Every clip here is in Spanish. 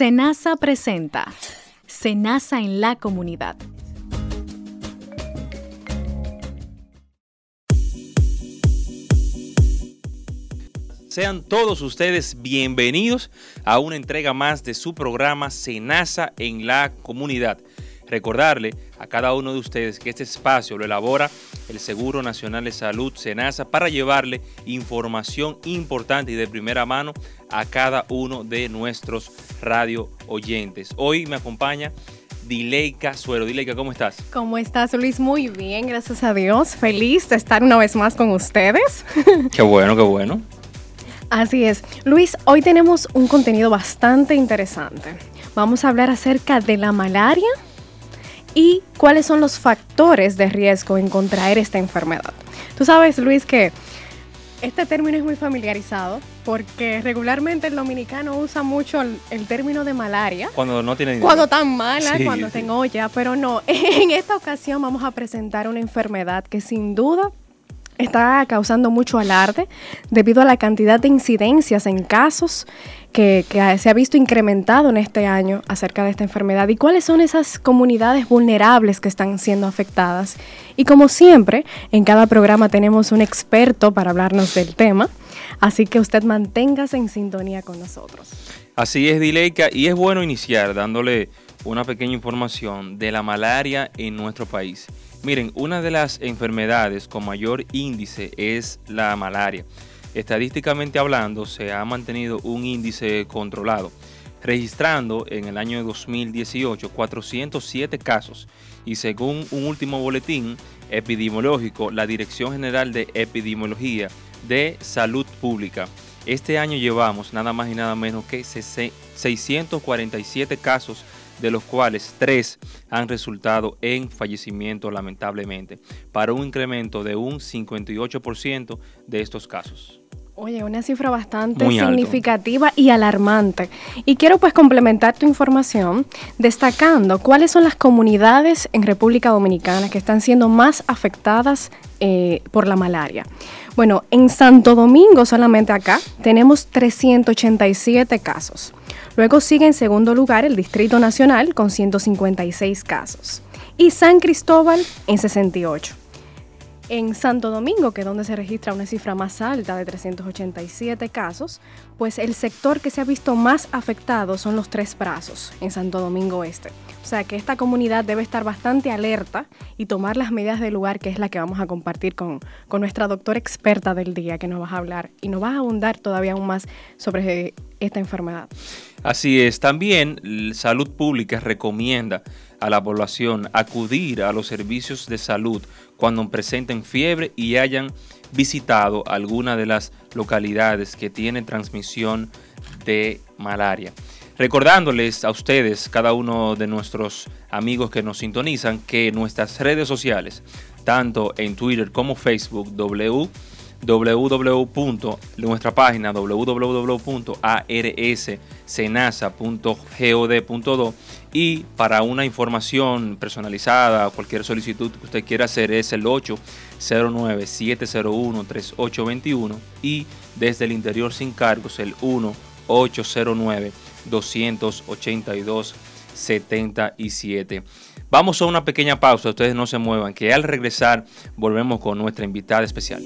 Senasa presenta Senasa en la comunidad. Sean todos ustedes bienvenidos a una entrega más de su programa Senasa en la comunidad. Recordarle a cada uno de ustedes que este espacio lo elabora el Seguro Nacional de Salud, SENASA, para llevarle información importante y de primera mano a cada uno de nuestros radio oyentes. Hoy me acompaña Dileika Suero. Dileika, ¿cómo estás? ¿Cómo estás, Luis? Muy bien, gracias a Dios. Feliz de estar una vez más con ustedes. Qué bueno, qué bueno. Así es. Luis, hoy tenemos un contenido bastante interesante. Vamos a hablar acerca de la malaria y cuáles son los factores de riesgo en contraer esta enfermedad. Tú sabes, Luis, que este término es muy familiarizado porque regularmente el dominicano usa mucho el, término de malaria. Cuando no tiene Cuando tan mala, cuando tengo ya, pero no. En esta ocasión vamos a presentar una enfermedad que sin duda está causando mucho alarde debido a la cantidad de incidencias en casos que, se ha visto incrementado en este año acerca de esta enfermedad y cuáles son esas comunidades vulnerables que están siendo afectadas. Y como siempre, en cada programa tenemos un experto para hablarnos del tema, así que usted manténgase en sintonía con nosotros. Así es, Dileika, y es bueno iniciar dándole una pequeña información de la malaria en nuestro país. Miren, una de las enfermedades con mayor índice es la malaria. Estadísticamente hablando, se ha mantenido un índice controlado, registrando en el año 2018 407 casos y según un último boletín epidemiológico, la Dirección General de Epidemiología de Salud Pública, este año llevamos nada más y nada menos que 647 casos de los cuales tres han resultado en fallecimiento lamentablemente, para un incremento de un 58% de estos casos. Oye, una cifra bastante significativa y alarmante. Y quiero pues complementar tu información destacando cuáles son las comunidades en República Dominicana que están siendo más afectadas eh, por la malaria. Bueno, en Santo Domingo solamente acá tenemos 387 casos. Luego sigue en segundo lugar el Distrito Nacional con 156 casos y San Cristóbal en 68. En Santo Domingo, que es donde se registra una cifra más alta de 387 casos, pues el sector que se ha visto más afectado son los tres brazos en Santo Domingo Este. O sea que esta comunidad debe estar bastante alerta y tomar las medidas del lugar, que es la que vamos a compartir con, con nuestra doctora experta del día, que nos va a hablar y nos va a abundar todavía aún más sobre esta enfermedad. Así es, también Salud Pública recomienda a la población acudir a los servicios de salud cuando presenten fiebre y hayan visitado alguna de las localidades que tienen transmisión de malaria. Recordándoles a ustedes, cada uno de nuestros amigos que nos sintonizan, que nuestras redes sociales, tanto en Twitter como Facebook, W www. nuestra página www.arscenasa.god.do y para una información personalizada, cualquier solicitud que usted quiera hacer es el 809-701-3821 y desde el interior sin cargos el 1-809-282-77. Vamos a una pequeña pausa, ustedes no se muevan, que al regresar volvemos con nuestra invitada especial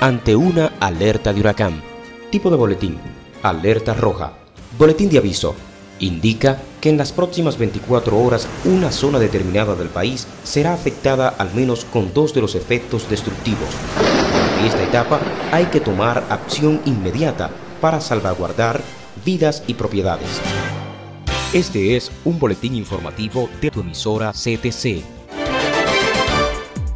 ante una alerta de huracán. Tipo de boletín. Alerta roja. Boletín de aviso. Indica que en las próximas 24 horas una zona determinada del país será afectada al menos con dos de los efectos destructivos. En esta etapa hay que tomar acción inmediata para salvaguardar vidas y propiedades. Este es un boletín informativo de tu emisora CTC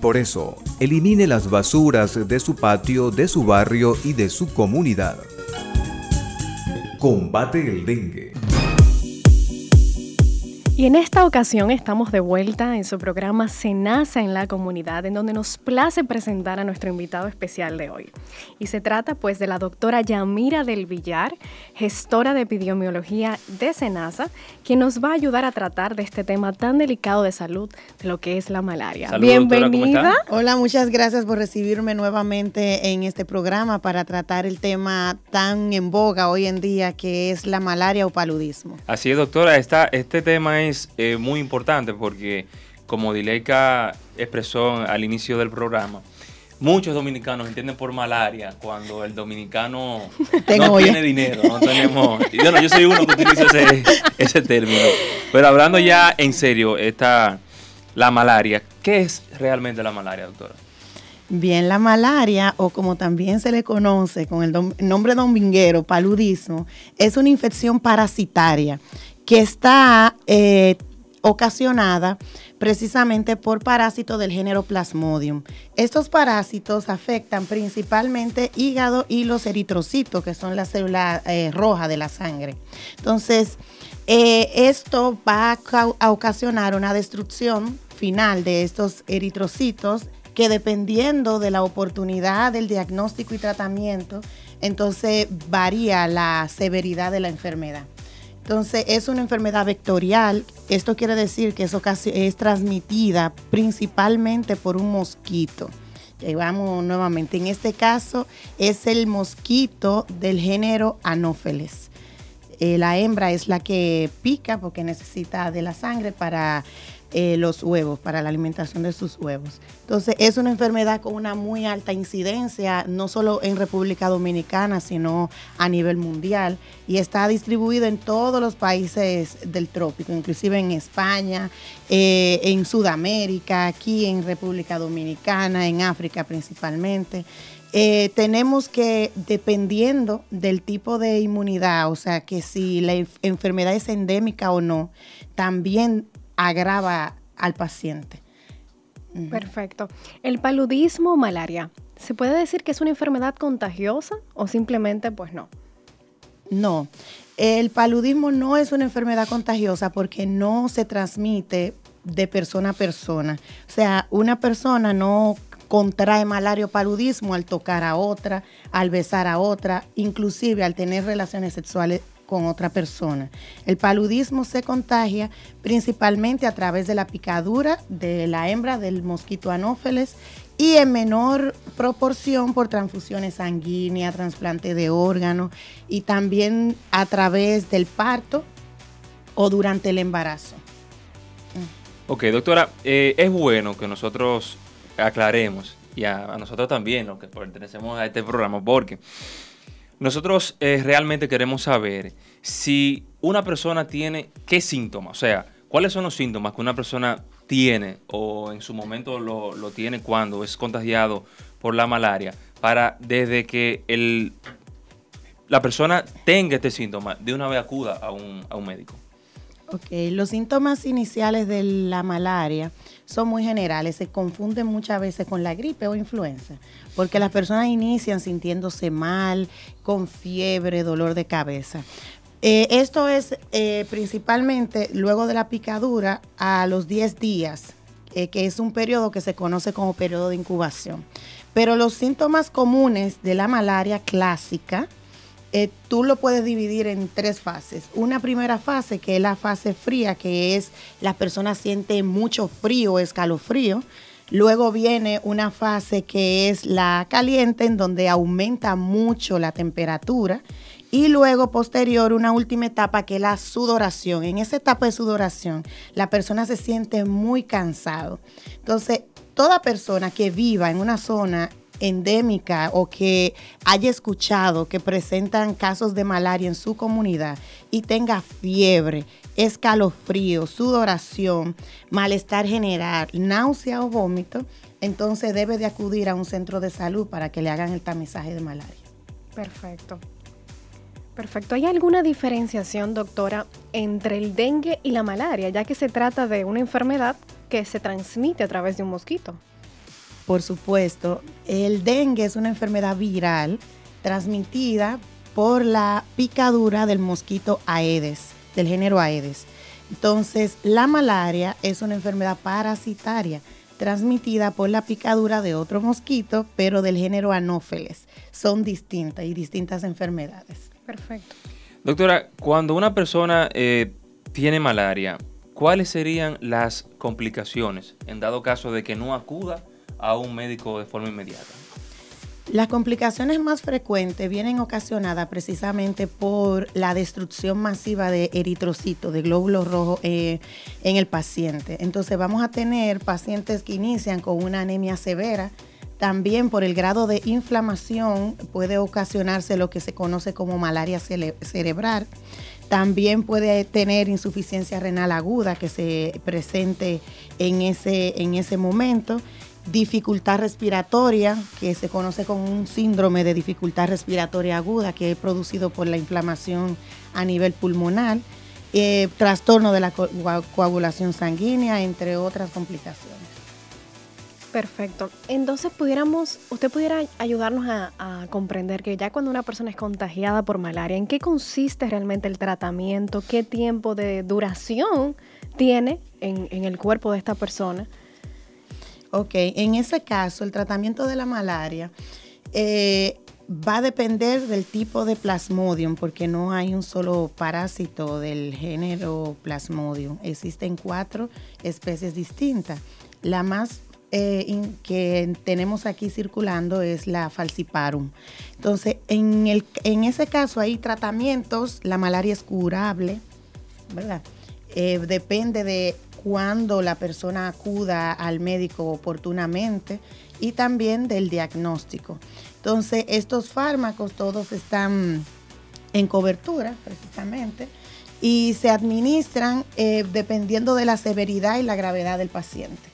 Por eso, elimine las basuras de su patio, de su barrio y de su comunidad. Combate el dengue. Y en esta ocasión estamos de vuelta en su programa Senasa en la comunidad, en donde nos place presentar a nuestro invitado especial de hoy. Y se trata pues de la doctora Yamira del Villar, gestora de epidemiología de Senasa, quien nos va a ayudar a tratar de este tema tan delicado de salud, de lo que es la malaria. Bienvenida. Hola, muchas gracias por recibirme nuevamente en este programa para tratar el tema tan en boga hoy en día que es la malaria o paludismo. Así es, doctora, este tema es es eh, muy importante porque, como Dileika expresó al inicio del programa, muchos dominicanos entienden por malaria cuando el dominicano no tiene dinero, no tenemos... Yo, yo soy uno que utiliza ese, término. Pero hablando ya en serio, esta, la malaria, ¿qué es realmente la malaria, doctora? Bien, la malaria, o como también se le conoce con el nombre dominguero, paludismo, es una infección parasitaria que está eh, ocasionada precisamente por parásitos del género Plasmodium. Estos parásitos afectan principalmente hígado y los eritrocitos, que son las células eh, rojas de la sangre. Entonces, eh, esto va a ocasionar una destrucción final de estos eritrocitos que dependiendo de la oportunidad del diagnóstico y tratamiento, entonces varía la severidad de la enfermedad. Entonces, es una enfermedad vectorial. Esto quiere decir que eso casi es transmitida principalmente por un mosquito. Y vamos nuevamente. En este caso, es el mosquito del género Anopheles. Eh, la hembra es la que pica porque necesita de la sangre para eh, los huevos, para la alimentación de sus huevos. Entonces, es una enfermedad con una muy alta incidencia, no solo en República Dominicana, sino a nivel mundial, y está distribuido en todos los países del trópico, inclusive en España, eh, en Sudamérica, aquí en República Dominicana, en África principalmente. Eh, tenemos que, dependiendo del tipo de inmunidad, o sea, que si la enfermedad es endémica o no, también agrava al paciente. Perfecto. El paludismo malaria, ¿se puede decir que es una enfermedad contagiosa o simplemente pues no? No, el paludismo no es una enfermedad contagiosa porque no se transmite de persona a persona. O sea, una persona no contrae malaria o paludismo al tocar a otra, al besar a otra, inclusive al tener relaciones sexuales con otra persona. El paludismo se contagia principalmente a través de la picadura de la hembra del mosquito anófeles y en menor proporción por transfusiones sanguíneas, trasplante de órganos y también a través del parto o durante el embarazo. Ok, doctora, eh, es bueno que nosotros aclaremos y a nosotros también, los que pertenecemos a este programa, porque nosotros eh, realmente queremos saber si una persona tiene qué síntomas, o sea, cuáles son los síntomas que una persona tiene o en su momento lo, tiene cuando es contagiado por la malaria, para desde que la persona tenga este síntoma, de una vez acuda a un, a un médico. Ok, los síntomas iniciales de la malaria son muy generales, se confunden muchas veces con la gripe o influenza, porque las personas inician sintiéndose mal, con fiebre, dolor de cabeza. Eh, esto es eh, principalmente luego de la picadura a los 10 días, eh, que es un periodo que se conoce como periodo de incubación. Pero los síntomas comunes de la malaria clásica, eh, tú lo puedes dividir en tres fases. Una primera fase, que es la fase fría, que es la persona siente mucho frío, escalofrío. Luego viene una fase que es la caliente, en donde aumenta mucho la temperatura. Y luego, posterior, una última etapa que es la sudoración. En esa etapa de sudoración, la persona se siente muy cansado. Entonces, toda persona que viva en una zona endémica o que haya escuchado que presentan casos de malaria en su comunidad y tenga fiebre escalofrío, sudoración, malestar general, náusea o vómito, entonces debe de acudir a un centro de salud para que le hagan el tamizaje de malaria. Perfecto. Perfecto. ¿Hay alguna diferenciación, doctora, entre el dengue y la malaria, ya que se trata de una enfermedad que se transmite a través de un mosquito? Por supuesto, el dengue es una enfermedad viral transmitida por la picadura del mosquito Aedes, del género Aedes. Entonces, la malaria es una enfermedad parasitaria transmitida por la picadura de otro mosquito, pero del género Anopheles. Son distintas y distintas enfermedades. Perfecto. Doctora, cuando una persona eh, tiene malaria, ¿cuáles serían las complicaciones en dado caso de que no acuda a un médico de forma inmediata? Las complicaciones más frecuentes vienen ocasionadas precisamente por la destrucción masiva de eritrocitos, de glóbulos rojos eh, en el paciente. Entonces vamos a tener pacientes que inician con una anemia severa. También por el grado de inflamación puede ocasionarse lo que se conoce como malaria cerebral. También puede tener insuficiencia renal aguda que se presente en ese, en ese momento dificultad respiratoria, que se conoce como un síndrome de dificultad respiratoria aguda, que es producido por la inflamación a nivel pulmonar, eh, trastorno de la coagulación sanguínea, entre otras complicaciones. Perfecto. Entonces, pudiéramos, usted pudiera ayudarnos a, comprender que ya cuando una persona es contagiada por malaria, ¿en qué consiste realmente el tratamiento? ¿Qué tiempo de duración tiene en el cuerpo de esta persona? Ok, en ese caso, el tratamiento de la malaria eh, va a depender del tipo de plasmodium, porque no hay un solo parásito del género plasmodium. Existen cuatro especies distintas. La más eh, que tenemos aquí circulando es la falciparum. Entonces, en, el, en ese caso hay tratamientos, la malaria es curable, ¿verdad? Eh, depende de cuando la persona acuda al médico oportunamente y también del diagnóstico. Entonces, estos fármacos todos están en cobertura precisamente y se administran eh, dependiendo de la severidad y la gravedad del paciente.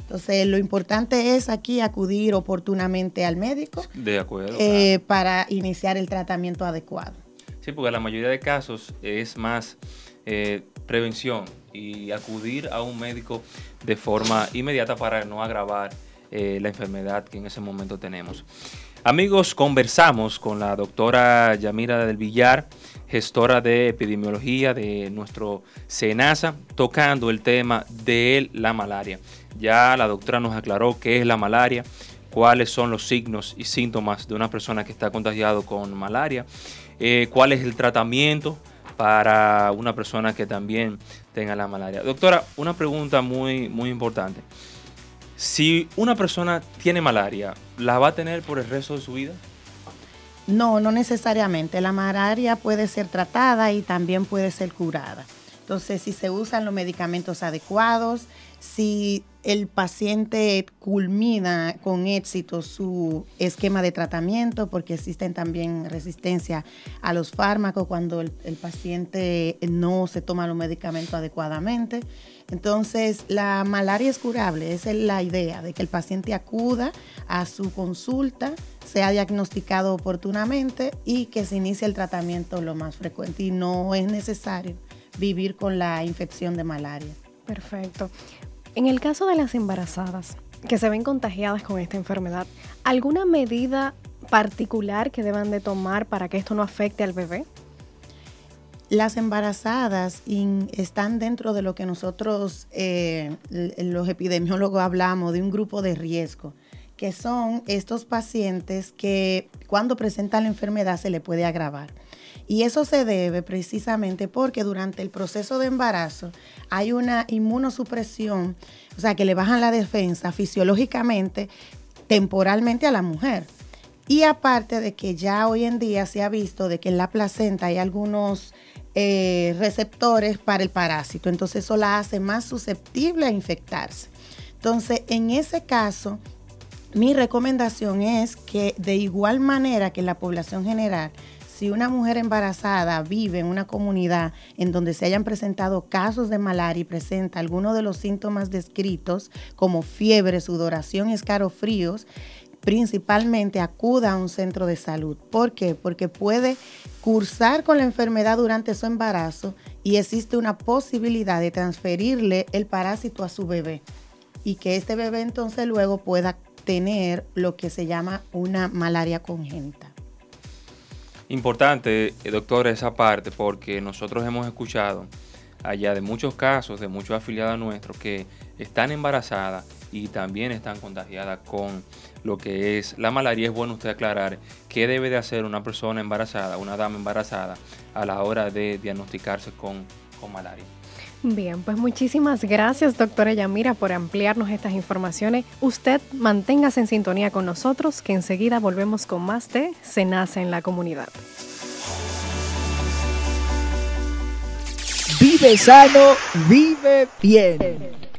Entonces, lo importante es aquí acudir oportunamente al médico de acuerdo, eh, para iniciar el tratamiento adecuado. Sí, porque la mayoría de casos es más eh, prevención y acudir a un médico de forma inmediata para no agravar eh, la enfermedad que en ese momento tenemos. Amigos, conversamos con la doctora Yamira del Villar, gestora de epidemiología de nuestro SENASA, tocando el tema de la malaria. Ya la doctora nos aclaró qué es la malaria, cuáles son los signos y síntomas de una persona que está contagiado con malaria, eh, cuál es el tratamiento para una persona que también tenga la malaria. Doctora, una pregunta muy, muy importante. Si una persona tiene malaria, ¿la va a tener por el resto de su vida? No, no necesariamente. La malaria puede ser tratada y también puede ser curada. Entonces, si se usan los medicamentos adecuados, si el paciente culmina con éxito su esquema de tratamiento, porque existen también resistencia a los fármacos cuando el, paciente no se toma los medicamentos adecuadamente. Entonces, la malaria es curable, esa es la idea, de que el paciente acuda a su consulta, sea diagnosticado oportunamente y que se inicie el tratamiento lo más frecuente y no es necesario vivir con la infección de malaria. Perfecto. En el caso de las embarazadas que se ven contagiadas con esta enfermedad, ¿alguna medida particular que deban de tomar para que esto no afecte al bebé? Las embarazadas están dentro de lo que nosotros, eh, los epidemiólogos, hablamos de un grupo de riesgo, que son estos pacientes que cuando presentan la enfermedad se le puede agravar. Y eso se debe precisamente porque durante el proceso de embarazo hay una inmunosupresión, o sea, que le bajan la defensa fisiológicamente, temporalmente a la mujer. Y aparte de que ya hoy en día se ha visto de que en la placenta hay algunos eh, receptores para el parásito, entonces eso la hace más susceptible a infectarse. Entonces, en ese caso, mi recomendación es que de igual manera que la población general, si una mujer embarazada vive en una comunidad en donde se hayan presentado casos de malaria y presenta algunos de los síntomas descritos como fiebre, sudoración y escarofríos, principalmente acuda a un centro de salud. ¿Por qué? Porque puede cursar con la enfermedad durante su embarazo y existe una posibilidad de transferirle el parásito a su bebé y que este bebé entonces luego pueda tener lo que se llama una malaria congénita. Importante, eh, doctor, esa parte, porque nosotros hemos escuchado allá de muchos casos, de muchos afiliados nuestros que están embarazadas y también están contagiadas con lo que es la malaria. Es bueno usted aclarar qué debe de hacer una persona embarazada, una dama embarazada, a la hora de diagnosticarse con, con malaria. Bien, pues muchísimas gracias, doctora Yamira, por ampliarnos estas informaciones. Usted manténgase en sintonía con nosotros, que enseguida volvemos con más de Se nace en la comunidad. Vive sano, vive bien.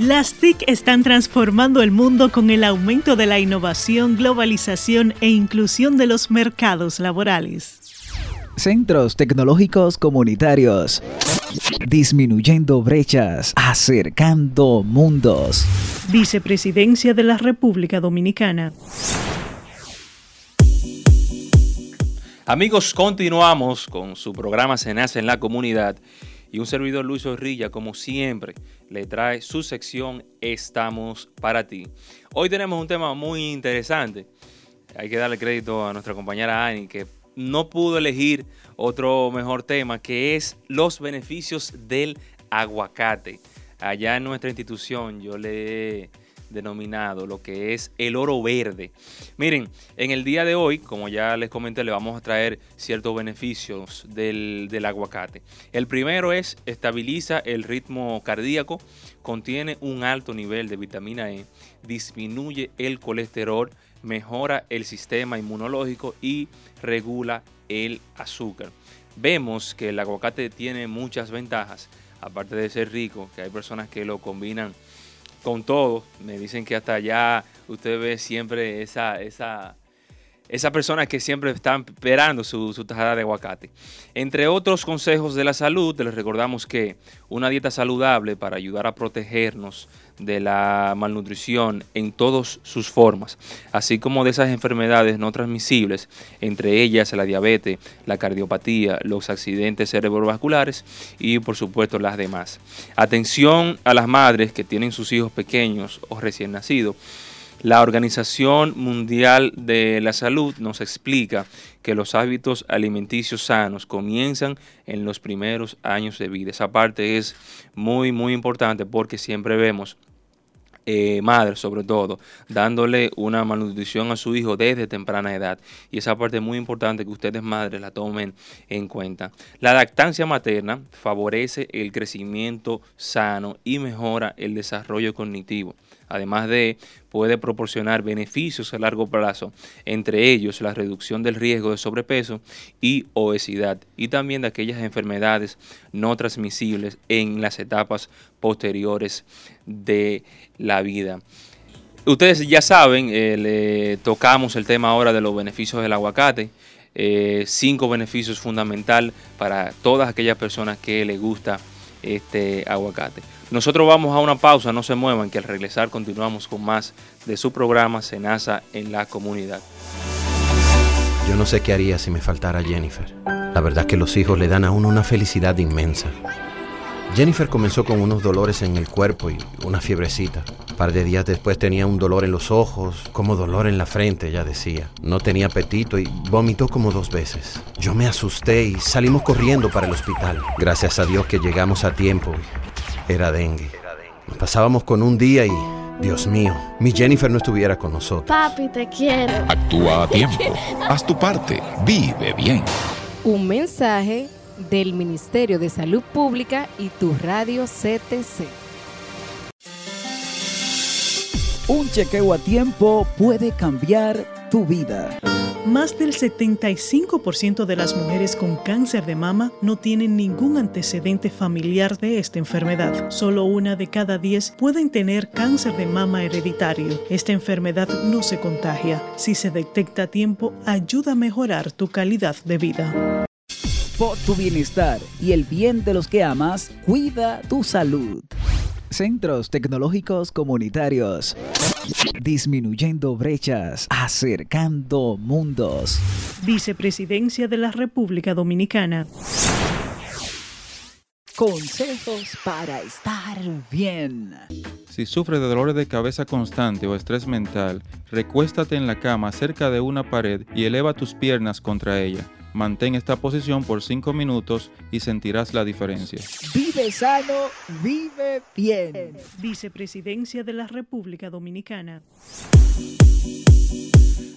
Las TIC están transformando el mundo con el aumento de la innovación, globalización e inclusión de los mercados laborales. Centros tecnológicos comunitarios. Disminuyendo brechas, acercando mundos. Vicepresidencia de la República Dominicana. Amigos, continuamos con su programa Se nace en la comunidad y un servidor Luis Orrilla, como siempre, le trae su sección Estamos para ti. Hoy tenemos un tema muy interesante. Hay que darle crédito a nuestra compañera Ani, que no pudo elegir otro mejor tema, que es los beneficios del aguacate. Allá en nuestra institución yo le denominado lo que es el oro verde. Miren, en el día de hoy, como ya les comenté, le vamos a traer ciertos beneficios del, del aguacate. El primero es estabiliza el ritmo cardíaco, contiene un alto nivel de vitamina E, disminuye el colesterol, mejora el sistema inmunológico y regula el azúcar. Vemos que el aguacate tiene muchas ventajas, aparte de ser rico, que hay personas que lo combinan con todo. Me dicen que hasta allá usted ve siempre esa, esa, esa persona que siempre están esperando su, tajada de aguacate. Entre otros consejos de la salud, les recordamos que una dieta saludable para ayudar a protegernos de la malnutrición en todas sus formas, así como de esas enfermedades no transmisibles, entre ellas la diabetes, la cardiopatía, los accidentes cerebrovasculares y por supuesto las demás. Atención a las madres que tienen sus hijos pequeños o recién nacidos la Organización Mundial de la Salud nos explica que los hábitos alimenticios sanos comienzan en los primeros años de vida. Esa parte es muy, muy importante porque siempre vemos eh, madres sobre todo, dándole una malnutrición a su hijo desde temprana edad. Y esa parte es muy importante que ustedes madres la tomen en cuenta. La lactancia materna favorece el crecimiento sano y mejora el desarrollo cognitivo. Además de, puede proporcionar beneficios a largo plazo, entre ellos la reducción del riesgo de sobrepeso y obesidad, y también de aquellas enfermedades no transmisibles en las etapas posteriores de la vida. ustedes ya saben, eh, le tocamos el tema ahora de los beneficios del aguacate. Eh, cinco beneficios fundamentales para todas aquellas personas que les gusta este aguacate. Nosotros vamos a una pausa, no se muevan, que al regresar continuamos con más de su programa Senasa en la comunidad. Yo no sé qué haría si me faltara Jennifer. La verdad que los hijos le dan a uno una felicidad inmensa. Jennifer comenzó con unos dolores en el cuerpo y una fiebrecita. Un par de días después tenía un dolor en los ojos, como dolor en la frente, ella decía. No tenía apetito y vomitó como dos veces. Yo me asusté y salimos corriendo para el hospital. Gracias a Dios que llegamos a tiempo. Era dengue. Nos pasábamos con un día y, Dios mío, mi Jennifer no estuviera con nosotros. Papi, te quiero. Actúa a tiempo. Haz tu parte. Vive bien. Un mensaje del Ministerio de Salud Pública y tu radio CTC. Un chequeo a tiempo puede cambiar tu vida. Más del 75% de las mujeres con cáncer de mama no tienen ningún antecedente familiar de esta enfermedad. Solo una de cada 10 pueden tener cáncer de mama hereditario. Esta enfermedad no se contagia. Si se detecta a tiempo, ayuda a mejorar tu calidad de vida. Por tu bienestar y el bien de los que amas, cuida tu salud. Centros Tecnológicos Comunitarios. Disminuyendo brechas, acercando mundos. Vicepresidencia de la República Dominicana. Consejos para estar bien. Si sufres de dolores de cabeza constante o estrés mental, recuéstate en la cama cerca de una pared y eleva tus piernas contra ella. Mantén esta posición por 5 minutos y sentirás la diferencia. Vive sano, vive bien. Vicepresidencia de la República Dominicana.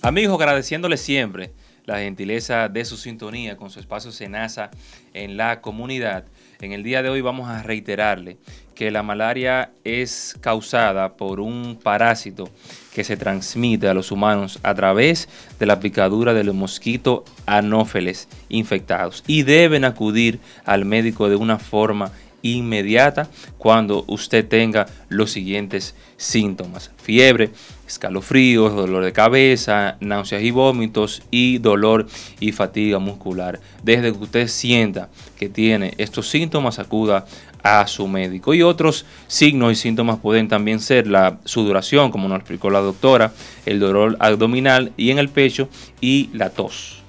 Amigos, agradeciéndoles siempre la gentileza de su sintonía con su espacio Senasa en la comunidad. En el día de hoy vamos a reiterarle que la malaria es causada por un parásito que se transmite a los humanos a través de la picadura de los mosquitos anófeles infectados y deben acudir al médico de una forma inmediata cuando usted tenga los siguientes síntomas. Fiebre, escalofríos, dolor de cabeza, náuseas y vómitos y dolor y fatiga muscular. Desde que usted sienta que tiene estos síntomas, acuda a su médico. Y otros signos y síntomas pueden también ser la sudoración, como nos explicó la doctora, el dolor abdominal y en el pecho y la tos.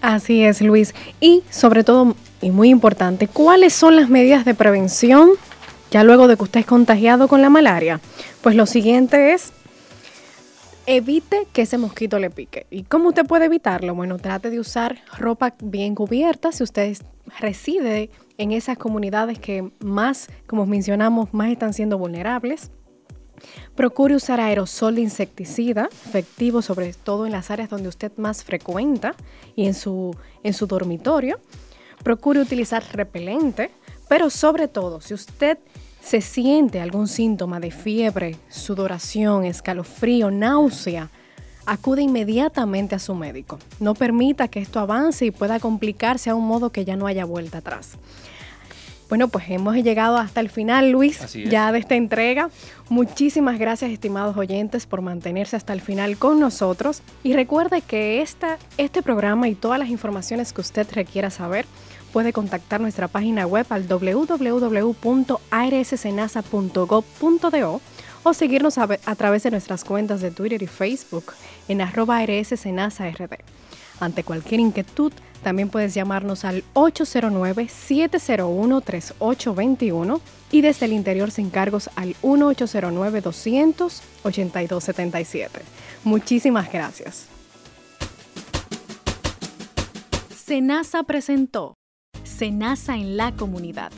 Así es, Luis. Y sobre todo, y muy importante, ¿cuáles son las medidas de prevención ya luego de que usted es contagiado con la malaria? Pues lo siguiente es evite que ese mosquito le pique. ¿Y cómo usted puede evitarlo? Bueno, trate de usar ropa bien cubierta si usted reside en esas comunidades que más, como mencionamos, más están siendo vulnerables. Procure usar aerosol de insecticida, efectivo sobre todo en las áreas donde usted más frecuenta y en su, en su dormitorio. Procure utilizar repelente, pero sobre todo, si usted se siente algún síntoma de fiebre, sudoración, escalofrío, náusea, acude inmediatamente a su médico. No permita que esto avance y pueda complicarse a un modo que ya no haya vuelta atrás. Bueno, pues hemos llegado hasta el final, Luis, ya de esta entrega. Muchísimas gracias, estimados oyentes, por mantenerse hasta el final con nosotros. Y recuerde que esta, este programa y todas las informaciones que usted requiera saber, puede contactar nuestra página web al www.arssenasa.gov.do o seguirnos a, través de nuestras cuentas de Twitter y Facebook en arroba rssenasard. Ante cualquier inquietud, también puedes llamarnos al 809-701-3821 y desde el interior sin cargos al 1809-200-8277. Muchísimas gracias. Senasa presentó Senasa en la comunidad.